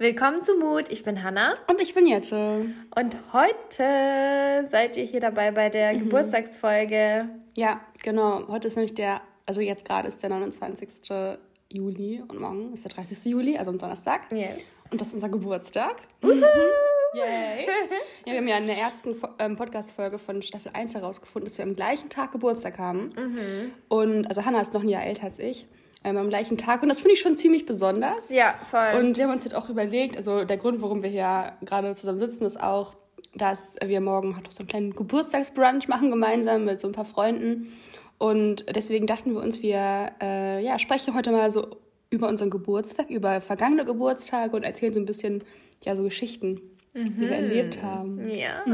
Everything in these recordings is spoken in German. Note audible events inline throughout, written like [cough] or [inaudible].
Willkommen zu Mut. Ich bin Hanna. Und ich bin Jette. Und heute seid ihr hier dabei bei der mhm. Geburtstagsfolge. Ja, genau. Heute ist nämlich der, also jetzt gerade ist der 29. Juli und morgen ist der 30. Juli, also am Donnerstag. Yes. Und das ist unser Geburtstag. Mhm. Yay! ja, wir haben ja in der ersten ähm, Podcast-Folge von Staffel 1 herausgefunden, dass wir am gleichen Tag Geburtstag haben. Mhm. Und also Hannah ist noch ein Jahr älter als ich. Ähm, am gleichen Tag. Und das finde ich schon ziemlich besonders. Ja, voll. Und wir haben uns jetzt auch überlegt, also der Grund, warum wir hier gerade zusammen sitzen, ist auch, dass wir morgen halt auch so einen kleinen Geburtstagsbrunch machen gemeinsam mit so ein paar Freunden. Und deswegen dachten wir uns, wir äh, ja, sprechen heute mal so über unseren Geburtstag, über vergangene Geburtstage und erzählen so ein bisschen ja, so Geschichten, mhm. die wir mhm. erlebt haben. Ja,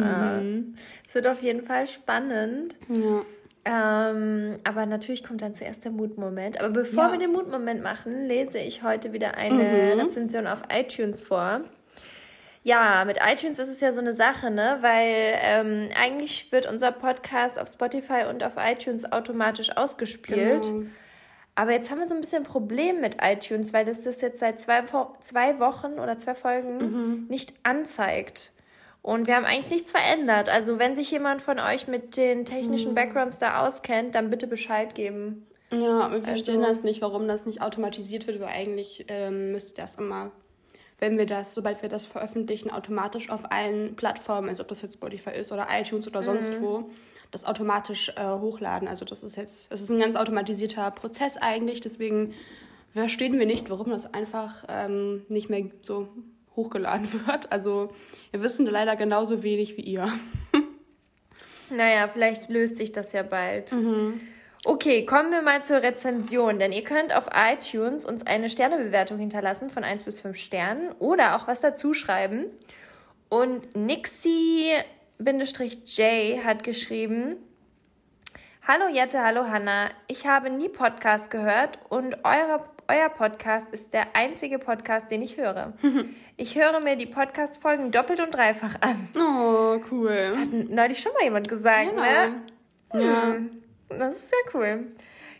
mhm. es wird auf jeden Fall spannend. Ja. Ähm, aber natürlich kommt dann zuerst der Mutmoment. Aber bevor ja. wir den Mutmoment machen, lese ich heute wieder eine mhm. Rezension auf iTunes vor. Ja, mit iTunes ist es ja so eine Sache, ne? Weil ähm, eigentlich wird unser Podcast auf Spotify und auf iTunes automatisch ausgespielt. Genau. Aber jetzt haben wir so ein bisschen ein Problem mit iTunes, weil das das jetzt seit zwei, zwei Wochen oder zwei Folgen mhm. nicht anzeigt. Und wir haben eigentlich nichts verändert. Also wenn sich jemand von euch mit den technischen mhm. Backgrounds da auskennt, dann bitte Bescheid geben. Ja, wir verstehen also, das nicht, warum das nicht automatisiert wird, weil eigentlich ähm, müsste das immer wenn wir das, sobald wir das veröffentlichen, automatisch auf allen Plattformen, also ob das jetzt Spotify ist oder iTunes oder sonst mhm. wo, das automatisch äh, hochladen. Also das ist jetzt, es ist ein ganz automatisierter Prozess eigentlich, deswegen verstehen wir nicht, warum das einfach ähm, nicht mehr so hochgeladen [laughs] wird. Also wir wissen leider genauso wenig wie ihr. [laughs] naja, vielleicht löst sich das ja bald. Mhm. Okay, kommen wir mal zur Rezension, denn ihr könnt auf iTunes uns eine Sternebewertung hinterlassen von 1 bis 5 Sternen oder auch was dazu schreiben. Und Nixie-J hat geschrieben, Hallo Jette, hallo Hanna, ich habe nie Podcast gehört und eure, euer Podcast ist der einzige Podcast, den ich höre. [laughs] Ich höre mir die Podcast-Folgen doppelt und dreifach an. Oh, cool. Das hat neulich schon mal jemand gesagt, ja. ne? Ja. Hm. Das ist sehr cool.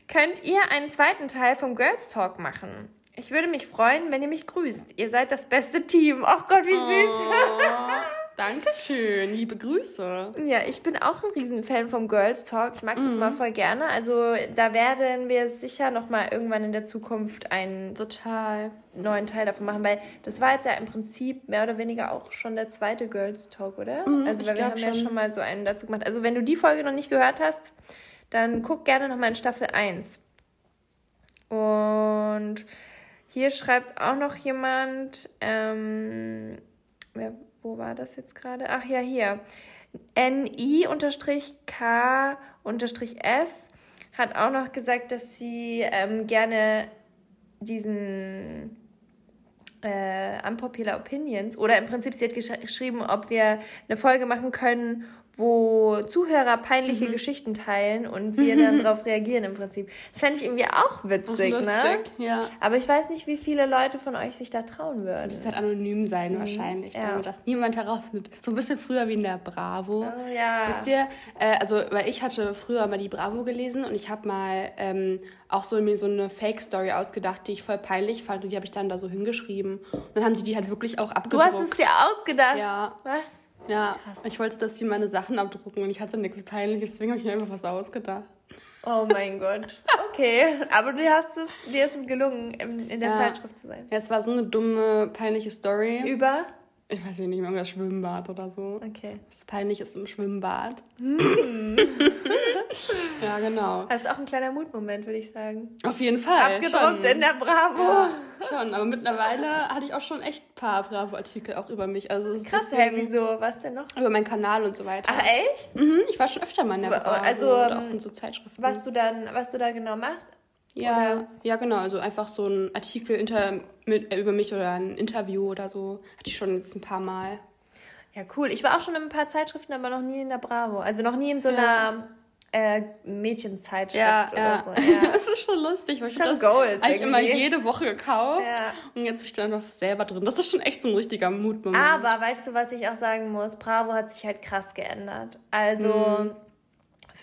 Könnt ihr einen zweiten Teil vom Girls Talk machen? Ich würde mich freuen, wenn ihr mich grüßt. Ihr seid das beste Team. Ach Gott, wie süß. Oh, [laughs] Dankeschön, liebe Grüße. Ja, ich bin auch ein Riesenfan vom Girls Talk. Ich mag mhm. das mal voll gerne. Also da werden wir sicher noch mal irgendwann in der Zukunft einen total neuen Teil davon machen, weil das war jetzt ja im Prinzip mehr oder weniger auch schon der zweite Girls Talk, oder? Mhm, also weil wir haben schon. ja schon mal so einen dazu gemacht. Also wenn du die Folge noch nicht gehört hast, dann guck gerne nochmal in Staffel 1. Und hier schreibt auch noch jemand, ähm, wer, wo war das jetzt gerade? Ach ja, hier. NI-K-S hat auch noch gesagt, dass sie ähm, gerne diesen äh, Unpopular Opinions oder im Prinzip, sie hat gesch geschrieben, ob wir eine Folge machen können, wo Zuhörer peinliche mhm. Geschichten teilen und wir dann [laughs] darauf reagieren im Prinzip. Das fände ich irgendwie auch witzig, auch lustig, ne? Ja. Aber ich weiß nicht, wie viele Leute von euch sich da trauen würden. Es müsste halt anonym sein mhm. wahrscheinlich, ja. damit das niemand herausfindet. So ein bisschen früher wie in der Bravo. Oh, ja. Wisst ihr, äh, also weil ich hatte früher mal die Bravo gelesen und ich habe mal ähm, auch so mir so eine Fake-Story ausgedacht, die ich voll peinlich fand und die habe ich dann da so hingeschrieben. Und dann haben die die halt wirklich auch abgedruckt. Du hast es dir ausgedacht? Ja. Was? Ja, Krass. ich wollte, dass die meine Sachen abdrucken und ich hatte nichts Peinliches, deswegen habe ich mir einfach was ausgedacht. Oh mein Gott. Okay, aber du hast es, dir ist es gelungen, in, in der ja. Zeitschrift zu sein. Ja, es war so eine dumme, peinliche Story. Über? Ich weiß nicht, das Schwimmbad oder so. Okay. Was peinlich ist im Schwimmbad. Mm. [laughs] ja, genau. Das ist auch ein kleiner Mutmoment, würde ich sagen. Auf jeden Fall. Abgedruckt schon. in der Bravo. Ja, schon, aber mittlerweile hatte ich auch schon echt ein paar Bravo-Artikel auch über mich. Also Krass, hey, wieso? Was denn noch? Über meinen Kanal und so weiter. Ach, echt? Mhm, ich war schon öfter mal in der Bravo. Also, und auch in so Zeitschriften. Was du dann, was du da genau machst? Ja, oder? ja, genau. Also einfach so ein Artikel inter, mit, äh, über mich oder ein Interview oder so. Hatte ich schon ein paar Mal. Ja, cool. Ich war auch schon in ein paar Zeitschriften, aber noch nie in der Bravo. Also noch nie in so einer äh, Mädchenzeitschrift ja, oder ja. so. [laughs] Ja, das ist schon lustig, weil ich das Gold eigentlich immer jede Woche gekauft ja. und jetzt bin ich dann noch selber drin. Das ist schon echt so ein richtiger Mutmoment. Aber weißt du, was ich auch sagen muss? Bravo hat sich halt krass geändert. Also mhm.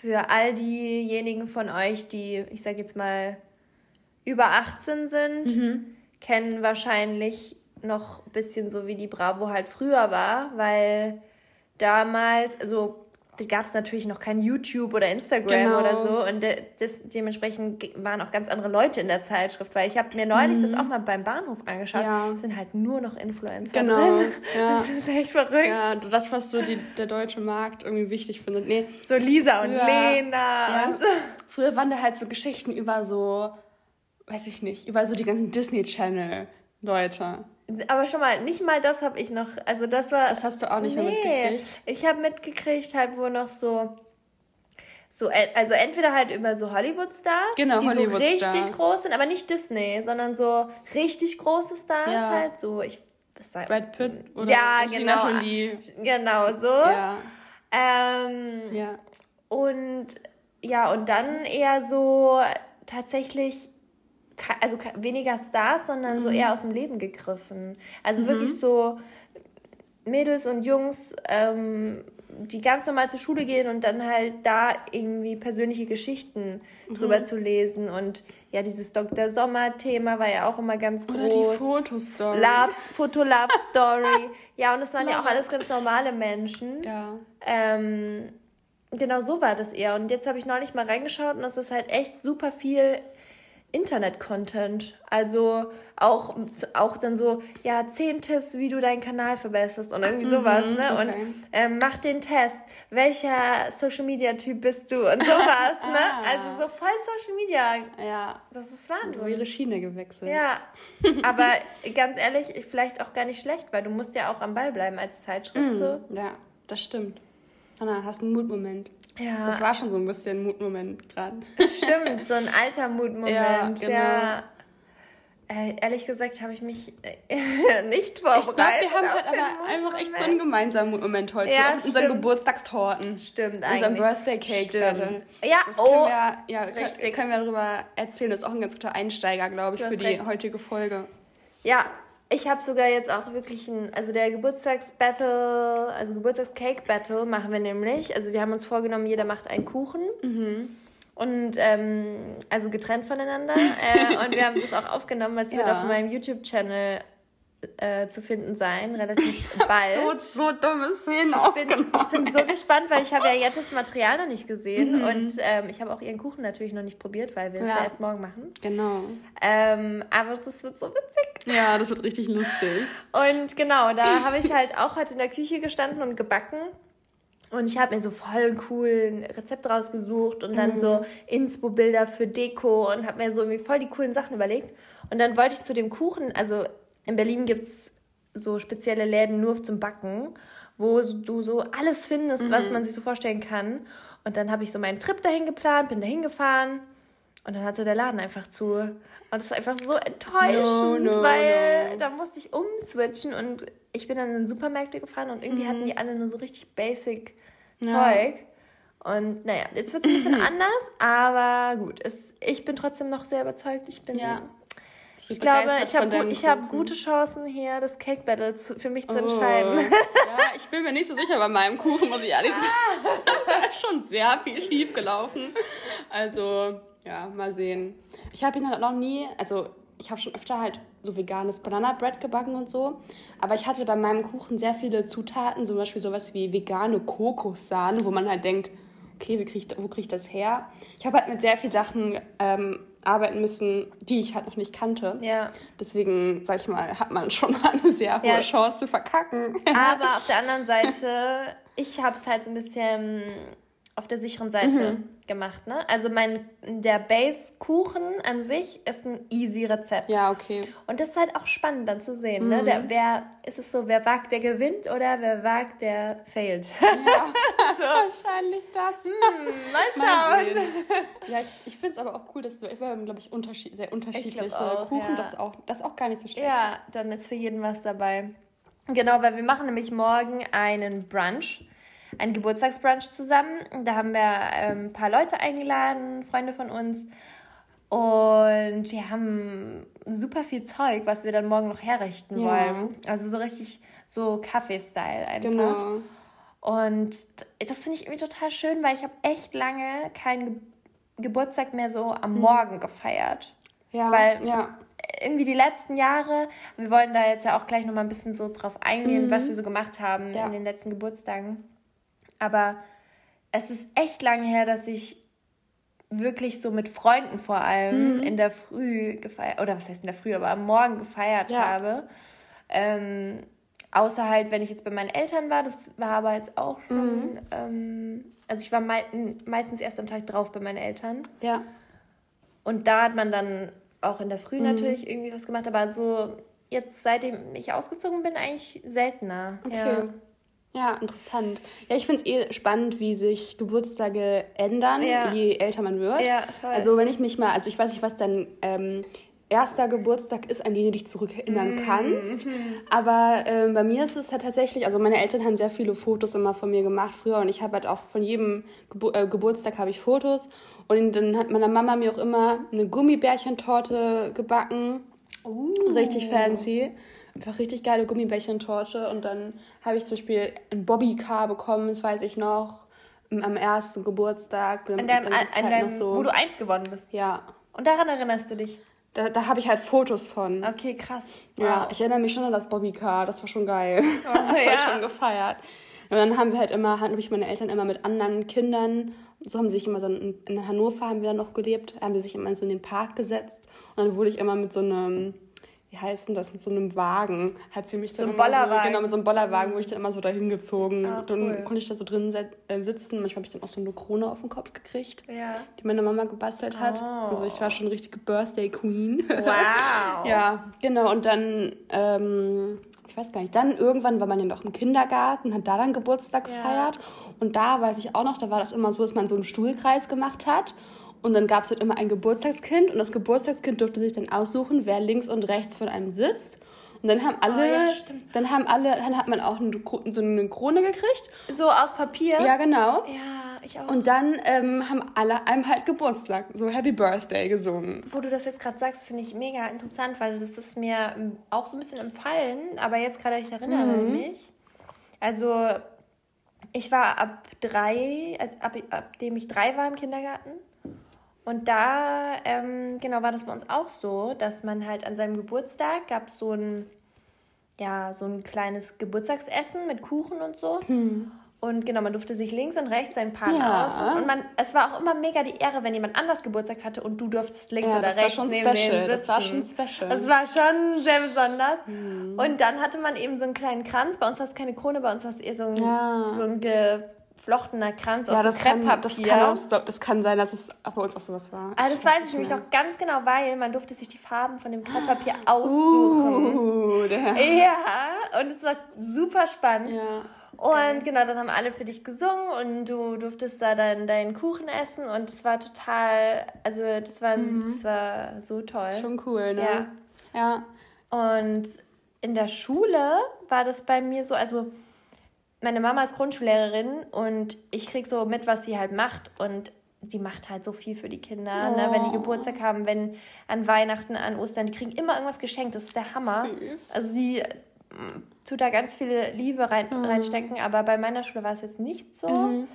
Für all diejenigen von euch, die, ich sag jetzt mal, über 18 sind, mhm. kennen wahrscheinlich noch ein bisschen so, wie die Bravo halt früher war, weil damals, also gab es natürlich noch kein YouTube oder Instagram genau. oder so und das, dementsprechend waren auch ganz andere Leute in der Zeitschrift, weil ich habe mir neulich mhm. das auch mal beim Bahnhof angeschaut, ja. es sind halt nur noch Influencer genau. drin. Ja. [laughs] Das ist echt verrückt. Ja, das, was so die, der deutsche Markt irgendwie wichtig findet. Nee, so Lisa und Lena ja. und so. Früher waren da halt so Geschichten über so, weiß ich nicht, über so die ganzen Disney-Channel-Leute. Aber schon mal, nicht mal das habe ich noch. Also das war. Das hast du auch nicht nee, mehr mitgekriegt. Ich habe mitgekriegt, halt, wo noch so. So, also entweder halt über so Hollywood-Stars, genau, die Hollywood so richtig groß sind, aber nicht Disney, sondern so richtig große Stars ja. halt, so ich sag, Brad Pitt oder ja, genau, Jolie. genau so. Ja. Ähm, ja. Und ja, und dann eher so tatsächlich also weniger Stars, sondern mhm. so eher aus dem Leben gegriffen. Also mhm. wirklich so Mädels und Jungs, ähm, die ganz normal zur Schule gehen und dann halt da irgendwie persönliche Geschichten mhm. drüber zu lesen. Und ja, dieses Dr. Sommer-Thema war ja auch immer ganz groß. Oder die Fotostory. Loves, Foto-Love-Story. [laughs] ja, und das waren ja auch alles ganz normale Menschen. Ja. Ähm, genau so war das eher. Und jetzt habe ich neulich mal reingeschaut und das ist halt echt super viel Internet-Content. Also auch, auch dann so, ja, zehn Tipps, wie du deinen Kanal verbesserst und irgendwie sowas, mhm, ne? Okay. Und ähm, mach den Test. Welcher Social-Media-Typ bist du? Und sowas, [laughs] ne? ah. ne? Also so voll Social Media. Ja. Das ist Wahnsinn. So ihre Schiene gewechselt. Ja. [laughs] Aber ganz ehrlich, vielleicht auch gar nicht schlecht, weil du musst ja auch am Ball bleiben als Zeitschrift. Mhm. So. Ja, das stimmt. Anna, hast einen Mutmoment. Ja. Das war schon so ein bisschen ein Mutmoment gerade. Stimmt, so ein alter [laughs] Mutmoment. Ja, genau. ja. Äh, ehrlich gesagt habe ich mich äh, [laughs] nicht vorbereitet. Ich glaube, wir haben halt aber einfach echt so einen gemeinsamen Mutmoment heute. Ja, und unseren Geburtstagstorten. Stimmt, eigentlich. Unseren Birthday Cake. Stimmt. Ja, das können oh, wir, ja, richtig. können wir darüber erzählen. Das ist auch ein ganz guter Einsteiger, glaube ich, für die recht. heutige Folge. Ja, ich habe sogar jetzt auch wirklich ein, also der Geburtstagsbattle, also Geburtstagscake-Battle machen wir nämlich. Also wir haben uns vorgenommen, jeder macht einen Kuchen. Mhm. Und ähm, also getrennt voneinander. äh, und wir haben das auch aufgenommen, was ja. wird auf meinem YouTube-Channel äh, zu finden sein, relativ [laughs] bald. so, so dumme Szenen ich bin, ich bin so gespannt, weil ich habe ja jetzt das Material noch nicht gesehen mhm. und ähm, ich habe auch ihren Kuchen natürlich noch nicht probiert, weil wir es ja. ja erst morgen machen. Genau. Ähm, aber das wird so witzig. Ja, das wird richtig lustig. Und genau, da habe ich halt auch heute in der Küche gestanden und gebacken. Und ich habe mir so voll coolen Rezept rausgesucht und dann mhm. so Inspo-Bilder für Deko und habe mir so irgendwie voll die coolen Sachen überlegt. Und dann wollte ich zu dem Kuchen, also in Berlin gibt es so spezielle Läden nur zum Backen, wo du so alles findest, mhm. was man sich so vorstellen kann. Und dann habe ich so meinen Trip dahin geplant, bin dahin gefahren und dann hatte der Laden einfach zu. Und das ist einfach so enttäuschend, no, no, weil no. da musste ich umswitchen und ich bin dann in Supermärkte gefahren und irgendwie mhm. hatten die alle nur so richtig basic. Zeug. Und naja, jetzt wird es ein bisschen [clears throat] anders, aber gut, es, ich bin trotzdem noch sehr überzeugt. Ich bin ja. Ich glaube, ich habe gut, hab gute Chancen hier, das Cake Battle zu, für mich zu oh. entscheiden. Ja, ich bin mir nicht so sicher bei meinem Kuchen, muss ich ehrlich sagen. da ist [laughs] schon sehr viel schief gelaufen. Also, ja, mal sehen. Ich habe ihn halt noch nie, also ich habe schon öfter halt so veganes Banana Bread gebacken und so. Aber ich hatte bei meinem Kuchen sehr viele Zutaten, zum Beispiel sowas wie vegane Kokossahne, wo man halt denkt, okay, wie krieg ich, wo kriege ich das her? Ich habe halt mit sehr vielen Sachen ähm, arbeiten müssen, die ich halt noch nicht kannte. Ja. Deswegen, sag ich mal, hat man schon [laughs] eine sehr hohe ja. Chance zu verkacken. Aber [laughs] auf der anderen Seite, ich habe es halt so ein bisschen auf der sicheren Seite mhm. gemacht. Ne? Also mein, der Base-Kuchen an sich ist ein easy Rezept. Ja, okay. Und das ist halt auch spannend dann zu sehen. Ne? Mhm. Ne? Der, wer, ist es so, wer wagt, der gewinnt oder wer wagt, der failt? Ja, [laughs] [laughs] so. wahrscheinlich das. Hm, mal schauen. Ja, ich, ich finde es aber auch cool, dass du, wir haben, glaube ich, unterschied, sehr unterschiedliche auch, Kuchen. Ja. Das, ist auch, das ist auch gar nicht so schlecht. Ja, dann ist für jeden was dabei. Genau, weil wir machen nämlich morgen einen Brunch ein Geburtstagsbrunch zusammen. Da haben wir ähm, ein paar Leute eingeladen, Freunde von uns. Und wir haben super viel Zeug, was wir dann morgen noch herrichten ja. wollen. Also so richtig so Kaffee-Style einfach. Genau. Und das finde ich irgendwie total schön, weil ich habe echt lange keinen Ge Geburtstag mehr so am hm. Morgen gefeiert. Ja, weil ja irgendwie die letzten Jahre, wir wollen da jetzt ja auch gleich nochmal ein bisschen so drauf eingehen, mhm. was wir so gemacht haben ja. in den letzten Geburtstagen. Aber es ist echt lange her, dass ich wirklich so mit Freunden vor allem mhm. in der Früh gefeiert, oder was heißt in der Früh, aber am Morgen gefeiert ja. habe. Ähm, außer halt, wenn ich jetzt bei meinen Eltern war, das war aber jetzt auch schon, mhm. ähm, also ich war mei meistens erst am Tag drauf bei meinen Eltern. Ja. Und da hat man dann auch in der Früh mhm. natürlich irgendwie was gemacht, aber so jetzt seitdem ich ausgezogen bin, eigentlich seltener. Okay. Ja. Ja, interessant. Ja, ich finde es eh spannend, wie sich Geburtstage ändern, ja. je älter man wird. Ja, voll. Also wenn ich mich mal, also ich weiß nicht, was dein ähm, erster Geburtstag ist, an den du dich zurückerinnern mhm. kannst. Aber ähm, bei mir ist es halt tatsächlich, also meine Eltern haben sehr viele Fotos immer von mir gemacht früher und ich habe halt auch von jedem Gebur äh, Geburtstag habe ich Fotos. Und dann hat meine Mama mir auch immer eine Gummibärchentorte gebacken. Uh. Richtig fancy. Einfach richtig geile Gummibärchentorte. Und dann habe ich zum Beispiel ein Bobby-Car bekommen, das weiß ich noch, am ersten Geburtstag. An deinem, an deinem so. wo du eins geworden bist? Ja. Und daran erinnerst du dich? Da, da habe ich halt Fotos von. Okay, krass. Wow. Ja, ich erinnere mich schon an das Bobby-Car. Das war schon geil. Oh, [laughs] das war ja. schon gefeiert. Und dann haben wir halt immer, hatten mich meine Eltern immer mit anderen Kindern, so haben sie sich immer so in, in Hannover haben wir dann noch gelebt, haben wir sich immer so in den Park gesetzt und dann wurde ich immer mit so einem wie heißt denn das, mit so einem Wagen, hat sie mich dann so ein Bollerwagen. So, genau, mit so einem Bollerwagen wurde ich dann immer so dahin gezogen. Ah, dann cool. konnte ich da so drin äh, sitzen. Manchmal habe ich dann auch so eine Krone auf den Kopf gekriegt, ja. die meine Mama gebastelt hat. Oh. Also ich war schon richtige Birthday Queen. Wow. [laughs] ja, genau. Und dann, ähm, ich weiß gar nicht, dann irgendwann war man ja noch im Kindergarten, hat da dann Geburtstag ja. gefeiert. Und da weiß ich auch noch, da war das immer so, dass man so einen Stuhlkreis gemacht hat. Und dann gab es halt immer ein Geburtstagskind und das Geburtstagskind durfte sich dann aussuchen, wer links und rechts von einem sitzt. Und dann haben alle, oh, ja, dann haben alle, dann hat man auch eine, so eine Krone gekriegt. So aus Papier? Ja, genau. Ja, ich auch. Und dann ähm, haben alle einem halt Geburtstag, so Happy Birthday gesungen. Wo du das jetzt gerade sagst, finde ich mega interessant, weil das ist mir auch so ein bisschen empfallen, aber jetzt gerade ich erinnere mhm. mich. Also ich war ab drei, also ab, ab dem ich drei war im Kindergarten, und da, ähm, genau, war das bei uns auch so, dass man halt an seinem Geburtstag gab so ein, ja, so ein kleines Geburtstagsessen mit Kuchen und so. Hm. Und genau, man durfte sich links und rechts seinen Partner ja. aus. Und man, es war auch immer mega die Ehre, wenn jemand anders Geburtstag hatte und du durftest links ja, oder rechts neben special. sitzen. Das war schon special. Das war schon sehr besonders. Mhm. Und dann hatte man eben so einen kleinen Kranz. Bei uns war es keine Krone, bei uns war es eher so ein, ja. so ein ge geflochtener Kranz ja, aus das Krepppapier. Kann, das, kann auch, das kann sein, dass es bei uns auch sowas war. Also das weiß ich nämlich noch ganz genau, weil man durfte sich die Farben von dem Krepppapier aussuchen. Uh, ja, und es war super spannend. Ja. Und genau, dann haben alle für dich gesungen und du durftest da dann deinen Kuchen essen und es war total, also das war, mhm. das war so toll. Schon cool, ne? Ja. ja. Und in der Schule war das bei mir so, also meine Mama ist Grundschullehrerin und ich krieg so mit, was sie halt macht und sie macht halt so viel für die Kinder, oh. ne? wenn die oh. Geburtstag haben, wenn an Weihnachten, an Ostern, die kriegen immer irgendwas geschenkt, das ist der Hammer. Süß. Also sie mm, tut da ganz viele Liebe rein, mhm. reinstecken, aber bei meiner Schule war es jetzt nicht so. Mhm.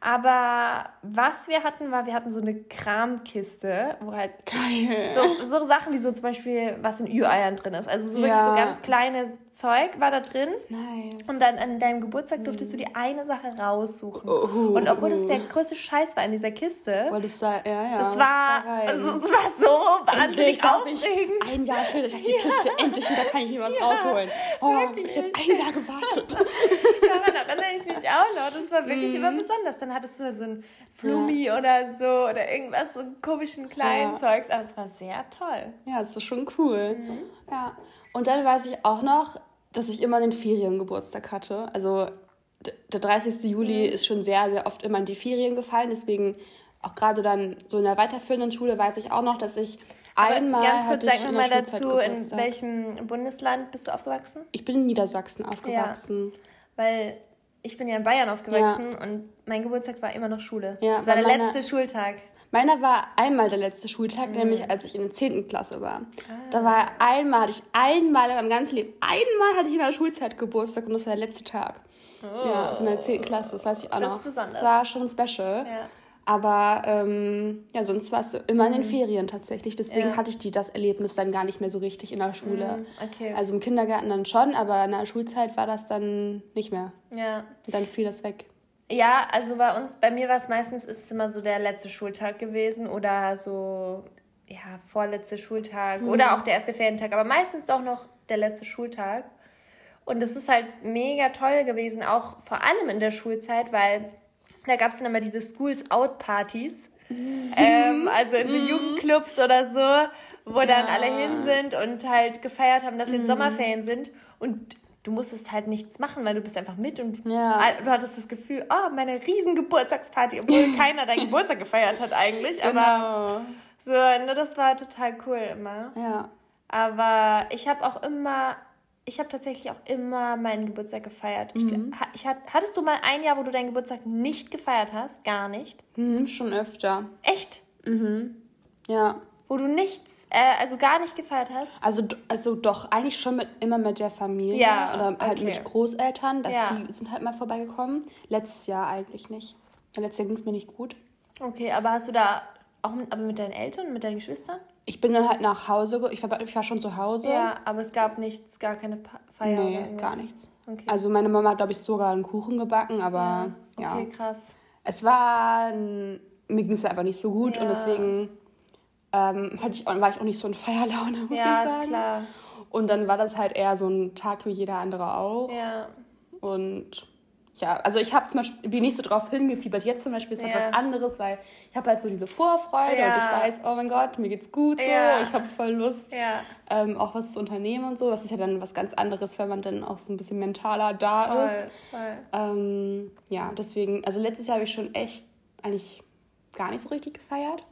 Aber was wir hatten, war, wir hatten so eine Kramkiste, wo halt Geil. So, so Sachen wie so zum Beispiel, was in Ü-Eiern drin ist. Also so wirklich so ganz kleine Zeug war da drin. Nice. Und dann an deinem Geburtstag durftest du die eine Sache raussuchen. Oh. Und obwohl das der größte Scheiß war in dieser Kiste. Weil das war, ja, ja. Das war, das war, das war so wahnsinnig aufregend. Ein Jahr später, ich habe die ja. Kiste endlich wieder, kann ich hier was ja. rausholen. Oh, wirklich. ich habe ein Jahr gewartet. [laughs] Daran erinnere ich mich auch noch. Das war wirklich mm. immer besonders. Dann hattest du so ein Flummi ja. oder so oder irgendwas, so komischen kleinen Zeugs. Aber es war sehr toll. Ja, das ist schon cool. Mhm. Ja. Und dann weiß ich auch noch, dass ich immer einen Feriengeburtstag hatte. Also der 30. Juli mhm. ist schon sehr, sehr oft immer in die Ferien gefallen. Deswegen auch gerade dann so in der weiterführenden Schule weiß ich auch noch, dass ich Aber einmal. Ganz kurz, sag nochmal dazu, in welchem Bundesland bist du aufgewachsen? Ich bin in Niedersachsen aufgewachsen. Ja, weil ich bin ja in Bayern aufgewachsen ja. und mein Geburtstag war immer noch Schule. Ja, das war der letzte Schultag. Meiner war einmal der letzte Schultag, mhm. nämlich als ich in der 10. Klasse war. Ah. Da war einmal, hatte ich einmal in meinem ganzen Leben, einmal hatte ich in der Schulzeit Geburtstag und das war der letzte Tag. Oh. Ja, in der 10. Klasse, das weiß ich auch das noch. Das ist besonders. Das war schon special. Ja. Aber ähm, ja, sonst war es immer in den mhm. Ferien tatsächlich. Deswegen ja. hatte ich die, das Erlebnis dann gar nicht mehr so richtig in der Schule. Mhm. Okay. Also im Kindergarten dann schon, aber in der Schulzeit war das dann nicht mehr. Ja. Und dann fiel das weg. Ja, also bei uns, bei mir war es meistens, ist es immer so der letzte Schultag gewesen oder so, ja, vorletzte Schultag mhm. oder auch der erste Ferientag, aber meistens doch noch der letzte Schultag. Und es ist halt mega toll gewesen, auch vor allem in der Schulzeit, weil da gab es dann immer diese Schools Out Partys. Mhm. Ähm, also in so mhm. Jugendclubs oder so, wo ja. dann alle hin sind und halt gefeiert haben, dass sie in mhm. Sommerferien sind. Und du musstest halt nichts machen, weil du bist einfach mit und ja. du hattest das Gefühl, oh, meine riesen Geburtstagsparty, obwohl [laughs] keiner deinen Geburtstag gefeiert hat eigentlich. Genau. Aber so, ne, das war total cool immer. Ja. Aber ich habe auch immer, ich habe tatsächlich auch immer meinen Geburtstag gefeiert. Mhm. Ich, ich, hattest du mal ein Jahr, wo du deinen Geburtstag nicht gefeiert hast? Gar nicht? Mhm, schon öfter. Echt? Mhm. Ja wo du nichts, äh, also gar nicht gefeiert hast? Also, also doch, eigentlich schon mit, immer mit der Familie ja, oder halt okay. mit Großeltern, dass ja. die sind halt mal vorbeigekommen. Letztes Jahr eigentlich nicht. Letztes Jahr ging es mir nicht gut. Okay, aber hast du da auch mit, aber mit deinen Eltern, mit deinen Geschwistern? Ich bin dann halt nach Hause, ich war, ich war schon zu Hause. Ja, aber es gab nichts, gar keine Feier Nee, gar nichts. Okay. Also meine Mama hat, glaube ich, sogar einen Kuchen gebacken, aber ja. Okay, ja. krass. Es war, mir ging es einfach nicht so gut ja. und deswegen ähm, hatte ich, war ich auch nicht so in Feierlaune, [laughs] muss ja, ich sagen. Ist klar. Und dann war das halt eher so ein Tag wie jeder andere auch. Ja. Und ja, also ich habe zum Beispiel bin nicht so drauf hingefiebert. Jetzt zum Beispiel ist ja. was anderes, weil ich habe halt so diese Vorfreude ja. und ich weiß, oh mein Gott, mir geht's gut so, ja. ich habe voll Lust, ähm, auch was zu unternehmen und so. Das ist ja dann was ganz anderes, wenn man dann auch so ein bisschen mentaler da voll, ist. Voll. Ähm, ja, deswegen, also letztes Jahr habe ich schon echt eigentlich gar nicht so richtig gefeiert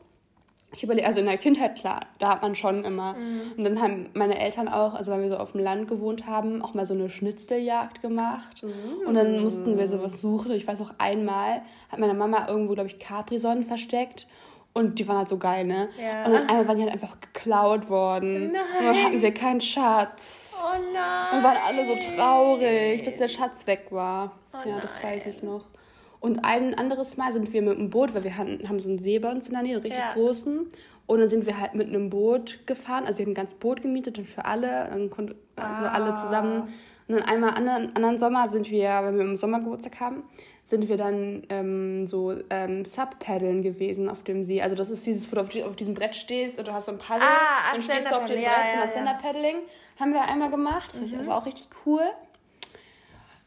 ich überlege, also in der Kindheit, klar, da hat man schon immer. Mhm. Und dann haben meine Eltern auch, also weil wir so auf dem Land gewohnt haben, auch mal so eine Schnitzeljagd gemacht. Mhm. Und dann mussten wir sowas suchen. Und ich weiß auch einmal, hat meine Mama irgendwo, glaube ich, Capri-Sonnen versteckt. Und die waren halt so geil, ne? Ja. Und dann einmal waren die halt einfach geklaut worden. Nein. Und dann hatten wir keinen Schatz. Oh nein. Und waren alle so traurig, dass der Schatz weg war. Oh ja, nein. das weiß ich noch. Und ein anderes Mal sind wir mit dem Boot, weil wir haben, so einen See bei uns in der Nähe, einen richtig ja. großen. Und dann sind wir halt mit einem Boot gefahren. Also wir haben ein ganzes Boot gemietet und für alle, dann konnte, also ah. alle zusammen. Und dann einmal anderen, anderen Sommer sind wir, wenn wir im Sommer Geburtstag haben, sind wir dann ähm, so ähm, Sub-Paddeln gewesen auf dem See. Also das ist dieses, wo du auf, auf diesem Brett stehst und du hast so ein Paddel ah, und stehst du auf dem Brett ja, ja, und das Stand-Up-Paddling haben wir einmal gemacht. Das mhm. war auch richtig cool.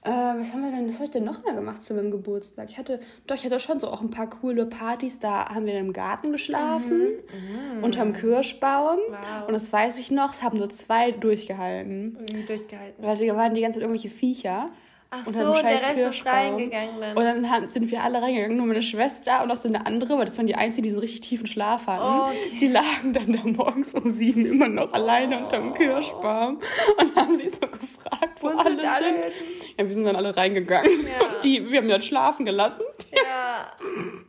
Äh, was haben wir denn, was habe ich denn noch mal gemacht zu meinem Geburtstag? Ich hatte, doch, ich hatte schon so auch ein paar coole Partys. Da haben wir im Garten geschlafen, mhm. Mhm. unterm Kirschbaum. Wow. Und das weiß ich noch, es haben nur zwei durchgehalten. Wie durchgehalten? Weil da waren die ganze Zeit irgendwelche Viecher. Ach so, der Rest ist reingegangen dann. Und dann haben, sind wir alle reingegangen, nur meine Schwester und auch so eine andere, weil das waren die einzigen, die so richtig tiefen Schlaf hatten. Oh, okay. Die lagen dann da morgens um sieben immer noch alleine oh. unterm Kirschbaum und haben sie so gefragt, wo, wo alle sind. Alle. Ja, wir sind dann alle reingegangen. Ja. Und [laughs] die, wir haben die dann schlafen gelassen. Ja.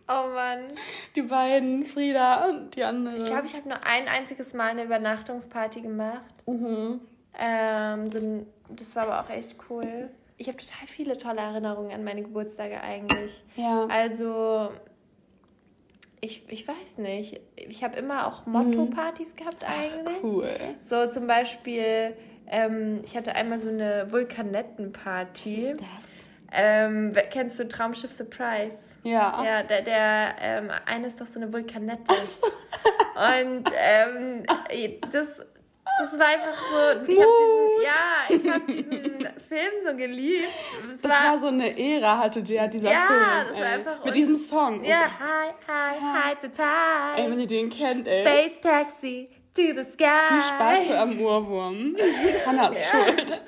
Oh Mann. Die beiden, Frieda und die andere. Ich glaube, ich habe nur ein einziges Mal eine Übernachtungsparty gemacht. Mhm. Ähm, so, das war aber auch echt cool ich habe total viele tolle Erinnerungen an meine Geburtstage eigentlich. Ja. Also, ich, ich weiß nicht. Ich habe immer auch mhm. Motto-Partys gehabt eigentlich. Cool. So zum Beispiel, ähm, ich hatte einmal so eine Vulkanettenparty. Was ist das? Ähm, kennst du Traumschiff Surprise? Ja. Ja, der, der ähm, eine ist doch so eine Vulkanette. Und ähm, das das war einfach so. Ich hab diesen, ja, ich habe diesen Film so geliebt. Es das war, war, so eine Ära, hatte der, dieser ja, Film. Ja, das war einfach. Mit diesem Song. Ja, hi, hi, hi, total. Ey, wenn ihr den kennt, ey. Space Taxi to the sky. Viel Spaß am Ohrwurm. [laughs] Hannah ist ja. schuld.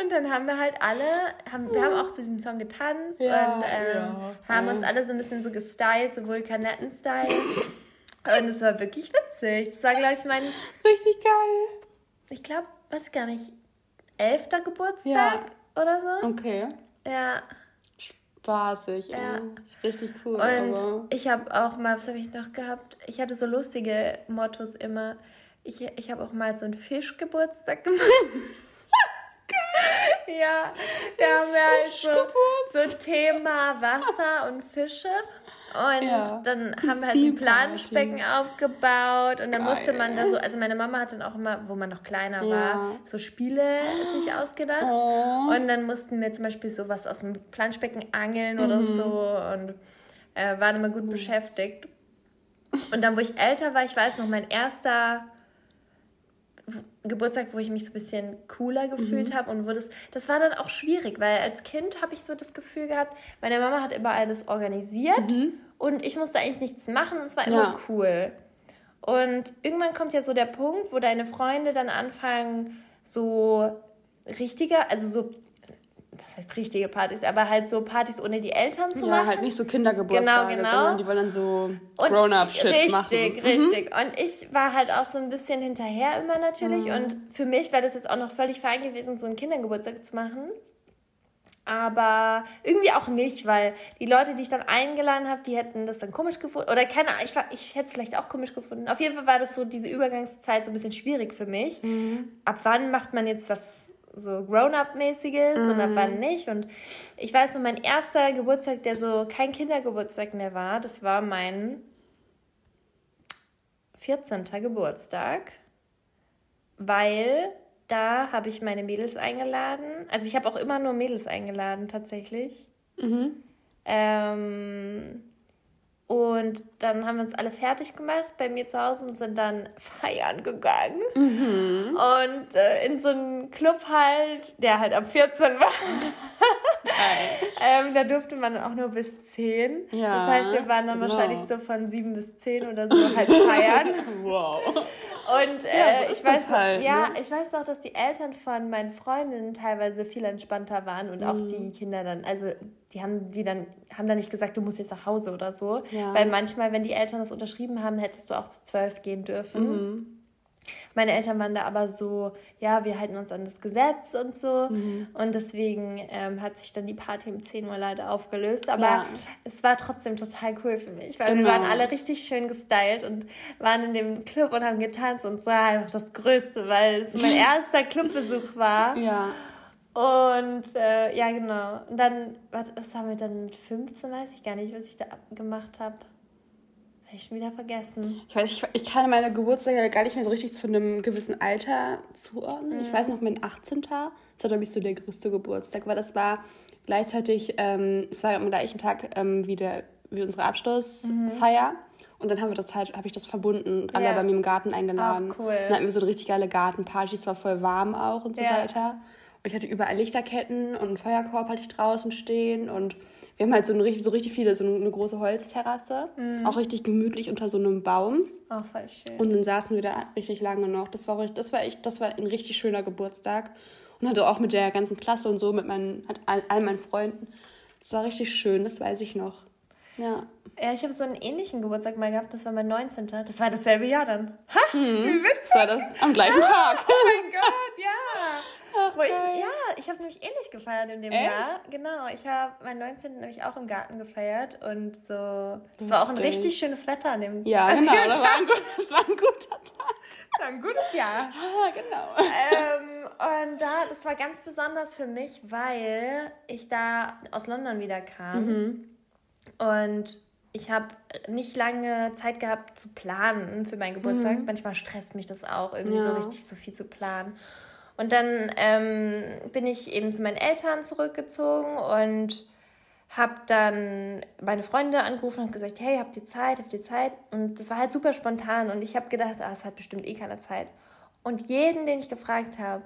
Und dann haben wir halt alle, haben, wir haben auch zu diesem Song getanzt ja, und ähm, ja, haben uns alle so ein bisschen so gestylt, so Vulkanetten-Style. Und es war wirklich witzig. Das war, glaube ich, mein. Richtig geil. Ich glaube, weiß gar nicht, elfter Geburtstag oder so. Okay. Ja. Spaßig, ja. Richtig cool. Und aber... ich habe auch mal, was habe ich noch gehabt? Ich hatte so lustige Mottos immer. Ich, ich habe auch mal so einen Fischgeburtstag gemacht. [laughs] ja, da haben wir halt so, so Thema Wasser und Fische. Und ja. dann haben wir halt so ein Planschbecken aufgebaut und dann Geil. musste man da so, also meine Mama hat dann auch immer, wo man noch kleiner ja. war, so Spiele sich ausgedacht. Oh. Und dann mussten wir zum Beispiel sowas aus dem Planschbecken angeln mhm. oder so und äh, waren immer gut mhm. beschäftigt. Und dann, wo ich älter war, ich weiß noch, mein erster Geburtstag, wo ich mich so ein bisschen cooler gefühlt mhm. habe und wo das, das war dann auch schwierig, weil als Kind habe ich so das Gefühl gehabt, meine Mama hat immer alles organisiert mhm. Und ich musste eigentlich nichts machen und es war immer ja. cool. Und irgendwann kommt ja so der Punkt, wo deine Freunde dann anfangen, so richtiger, also so was heißt richtige Partys, aber halt so Partys ohne die Eltern zu ja, machen. Ja, halt nicht so Kindergeburtstage, genau, genau. sondern die wollen dann so Grown-up-Shit machen. Richtig, mhm. richtig. Und ich war halt auch so ein bisschen hinterher immer natürlich. Mhm. Und für mich wäre das jetzt auch noch völlig fein gewesen, so einen Kindergeburtstag zu machen. Aber irgendwie auch nicht, weil die Leute, die ich dann eingeladen habe, die hätten das dann komisch gefunden. Oder keine Ahnung, ich, ich hätte es vielleicht auch komisch gefunden. Auf jeden Fall war das so diese Übergangszeit so ein bisschen schwierig für mich. Mhm. Ab wann macht man jetzt das so Grown-up-mäßiges mhm. und ab wann nicht. Und ich weiß nur, mein erster Geburtstag, der so kein Kindergeburtstag mehr war, das war mein 14. Geburtstag, weil da habe ich meine Mädels eingeladen. Also ich habe auch immer nur Mädels eingeladen, tatsächlich. Mhm. Ähm, und dann haben wir uns alle fertig gemacht bei mir zu Hause und sind dann [laughs] feiern gegangen. Mhm. Und äh, in so einen Club halt, der halt ab 14 war. [laughs] ähm, da durfte man auch nur bis 10. Ja, das heißt, wir waren dann genau. wahrscheinlich so von 7 bis 10 oder so halt feiern. [laughs] wow. Und äh, ja, so ich weiß halt, ja, ne? ich weiß noch, dass die Eltern von meinen Freundinnen teilweise viel entspannter waren und mhm. auch die Kinder dann, also die haben die dann haben dann nicht gesagt, du musst jetzt nach Hause oder so, ja. weil manchmal, wenn die Eltern das unterschrieben haben, hättest du auch bis zwölf gehen dürfen. Mhm. Meine Eltern waren da aber so, ja, wir halten uns an das Gesetz und so. Mhm. Und deswegen ähm, hat sich dann die Party um 10 Uhr leider aufgelöst. Aber ja. es war trotzdem total cool für mich, weil genau. wir waren alle richtig schön gestylt und waren in dem Club und haben getanzt und es war einfach das Größte, weil es [laughs] mein erster Clubbesuch war. Ja. Und äh, ja, genau. Und dann, was, was haben wir dann mit 15, weiß ich gar nicht, was ich da gemacht habe. Habe ich schon wieder vergessen. Ich weiß, ich, ich kann meine Geburtstage gar nicht mehr so richtig zu einem gewissen Alter zuordnen. Mhm. Ich weiß noch, mein 18. Das war, glaube ich, so der größte Geburtstag, weil das war gleichzeitig, ähm, es war am gleichen Tag ähm, wie, der, wie unsere Abschlussfeier. Mhm. Und dann haben wir das halt, habe ich das verbunden und alle ja. bei mir im Garten eingeladen. Ach, cool. Dann hatten wir so eine richtig geile Gartenparty, es war voll warm auch und so ja. weiter. Und ich hatte überall Lichterketten und einen Feuerkorb hatte ich draußen stehen und wir haben halt so, eine, so richtig viele, so eine, große Holzterrasse. Mhm. Auch richtig gemütlich unter so einem Baum. Oh, voll schön. Und dann saßen wir da richtig lange noch. Das war, das war echt, das war ein richtig schöner Geburtstag. Und hatte auch mit der ganzen Klasse und so, mit meinen, all, all meinen Freunden. Das war richtig schön, das weiß ich noch. Ja. Ja, ich habe so einen ähnlichen Geburtstag mal gehabt, das war mein 19. Das war dasselbe Jahr dann. Ha, hm. wie witzig. Das war das am gleichen ah, Tag. Oh mein Gott, ja. Ach, ich, ja, ich habe nämlich ähnlich gefeiert in dem Echt? Jahr. Genau, ich habe meinen 19. nämlich auch im Garten gefeiert und so. Das war auch ein richtig schönes Wetter an dem Ja, [laughs] an genau, das war, ein, das war ein guter Tag. Das war ein gutes Jahr. [laughs] Ah, genau. Ähm, und da, das war ganz besonders für mich, weil ich da aus London wieder kam. Mhm. Und ich habe nicht lange Zeit gehabt zu planen für meinen Geburtstag. Mhm. Manchmal stresst mich das auch, irgendwie ja. so richtig so viel zu planen. Und dann ähm, bin ich eben zu meinen Eltern zurückgezogen und habe dann meine Freunde angerufen und gesagt, hey, habt ihr Zeit, habt ihr Zeit? Und das war halt super spontan und ich habe gedacht, ah, es hat bestimmt eh keine Zeit. Und jeden, den ich gefragt habe,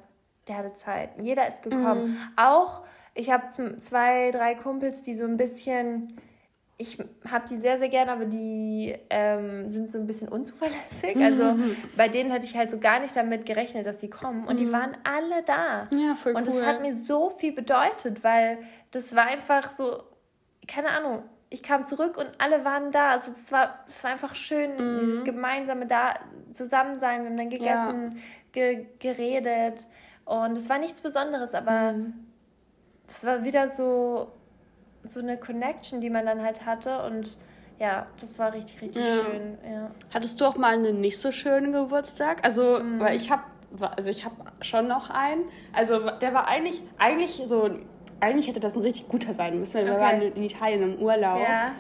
der hatte Zeit. Jeder ist gekommen. Mhm. Auch, ich habe zwei, drei Kumpels, die so ein bisschen ich habe die sehr, sehr gerne, aber die ähm, sind so ein bisschen unzuverlässig. Also mhm. bei denen hätte ich halt so gar nicht damit gerechnet, dass die kommen. Und mhm. die waren alle da. Ja, voll Und cool. das hat mir so viel bedeutet, weil das war einfach so, keine Ahnung, ich kam zurück und alle waren da. Also das war, war einfach schön, mhm. dieses gemeinsame da Zusammensein. Wir haben dann gegessen, ja. ge geredet. Und es war nichts Besonderes, aber es mhm. war wieder so so eine Connection, die man dann halt hatte und ja, das war richtig, richtig ja. schön. Ja. Hattest du auch mal einen nicht so schönen Geburtstag? Also, mhm. weil ich habe also ich habe schon noch einen. Also der war eigentlich, eigentlich so, eigentlich hätte das ein richtig guter sein müssen. Wir waren in Italien im Urlaub. Ja.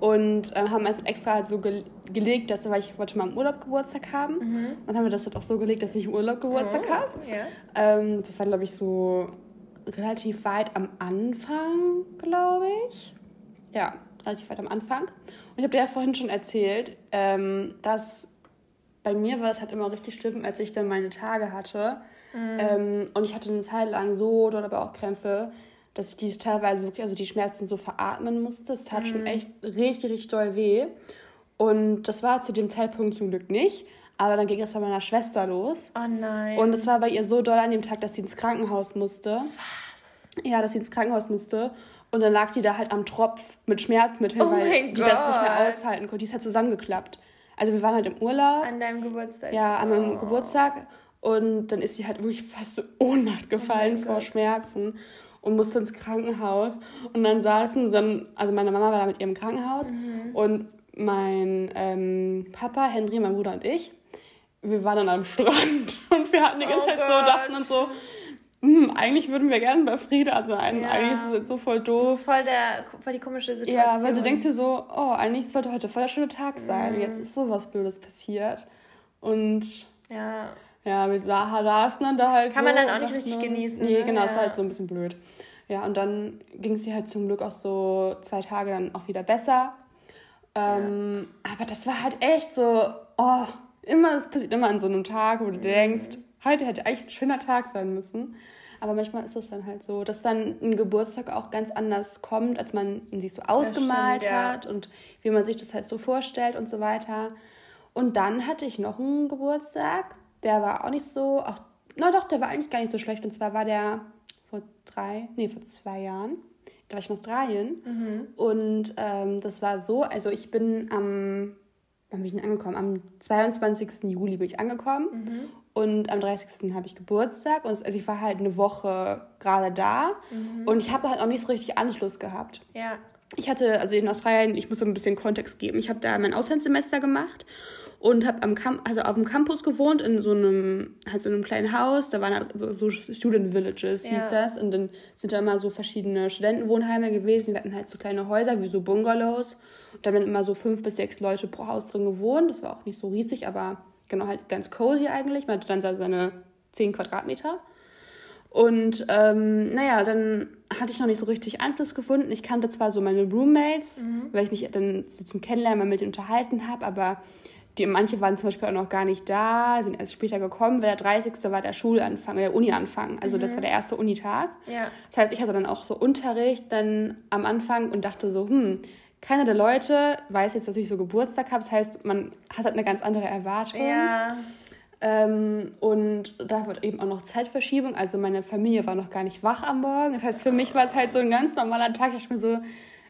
Und äh, haben also extra so ge gelegt, dass weil ich wollte mal im Urlaub Geburtstag haben. Mhm. Und haben wir das halt auch so gelegt, dass ich im Urlaub Geburtstag oh, habe. Ja. Ähm, das war, glaube ich, so relativ weit am Anfang, glaube ich. Ja, relativ weit am Anfang. Und ich habe dir ja vorhin schon erzählt, ähm, dass bei mir war das halt immer richtig schlimm, als ich dann meine Tage hatte. Mhm. Ähm, und ich hatte eine Zeit lang so dort aber auch Krämpfe, dass ich die teilweise wirklich, also die Schmerzen so veratmen musste. Es tat mhm. schon echt richtig, richtig doll weh. Und das war zu dem Zeitpunkt zum Glück nicht. Aber dann ging das bei meiner Schwester los. Oh nein. Und es war bei ihr so doll an dem Tag, dass sie ins Krankenhaus musste. Was? Ja, dass sie ins Krankenhaus musste. Und dann lag die da halt am Tropf mit Schmerzmitteln, oh weil die Gott. das nicht mehr aushalten konnte. Die ist halt zusammengeklappt. Also wir waren halt im Urlaub. An deinem Geburtstag? Ja, an meinem oh. Geburtstag. Und dann ist sie halt wirklich fast so Ohnmacht gefallen oh vor Gott. Schmerzen und musste ins Krankenhaus. Und dann saßen dann, also meine Mama war da mit ihrem Krankenhaus mhm. und mein ähm, Papa, Henry, mein Bruder und ich, wir waren dann am Strand [laughs] und wir hatten die ganze oh Zeit Gott. so, dachten uns so, hm, eigentlich würden wir gerne bei Frieda sein. Ja. Eigentlich ist es jetzt so voll doof. Das ist voll, der, voll die komische Situation. Ja, weil du denkst dir so, oh, eigentlich sollte heute voll der schöne Tag sein. Mhm. Jetzt ist sowas Blödes passiert. Und ja, ja wir saßen dann da halt. Kann so man dann auch nicht richtig genießen. Nee, ne? genau, es ja. war halt so ein bisschen blöd. Ja, und dann ging es ihr halt zum Glück auch so zwei Tage dann auch wieder besser. Ähm, ja. Aber das war halt echt so, oh, immer, es passiert immer an so einem Tag, wo du mhm. denkst, heute hätte eigentlich ein schöner Tag sein müssen. Aber manchmal ist es dann halt so, dass dann ein Geburtstag auch ganz anders kommt, als man ihn sich so ausgemalt stimmt, hat ja. und wie man sich das halt so vorstellt und so weiter. Und dann hatte ich noch einen Geburtstag, der war auch nicht so, auch, na doch, der war eigentlich gar nicht so schlecht. Und zwar war der vor drei, nee, vor zwei Jahren. Da war ich in Australien. Mhm. Und ähm, das war so, also ich bin am, wann bin ich denn angekommen? Am 22. Juli bin ich angekommen. Mhm. Und am 30. habe ich Geburtstag. Und also ich war halt eine Woche gerade da. Mhm. Und ich habe halt auch nicht so richtig Anschluss gehabt. Ja. Ich hatte, also in Australien, ich muss so ein bisschen Kontext geben. Ich habe da mein Auslandssemester gemacht und habe am Camp also auf dem Campus gewohnt in so einem halt so einem kleinen Haus. Da waren halt so, so Student Villages hieß ja. das. Und dann sind da immer so verschiedene Studentenwohnheime gewesen. Wir hatten halt so kleine Häuser wie so Bungalows. Und da haben immer so fünf bis sechs Leute pro Haus drin gewohnt. Das war auch nicht so riesig aber genau halt ganz cozy eigentlich. Man hatte dann seine zehn Quadratmeter. Und ähm, naja, dann hatte ich noch nicht so richtig Anschluss gefunden. Ich kannte zwar so meine Roommates, mhm. weil ich mich dann so zum Kennenlernen mal mit denen unterhalten habe, aber die, manche waren zum Beispiel auch noch gar nicht da, sind erst später gekommen, weil der 30. war der Schulanfang, der Unianfang. Also mhm. das war der erste Unitag. Ja. Das heißt, ich hatte dann auch so Unterricht dann am Anfang und dachte so, hm, keiner der Leute weiß jetzt, dass ich so Geburtstag habe. Das heißt, man hat halt eine ganz andere Erwartung. Ja. Ähm, und da wird eben auch noch Zeitverschiebung. Also meine Familie war noch gar nicht wach am Morgen. Das heißt, für mich war es halt so ein ganz normaler Tag. Ich dachte mir so,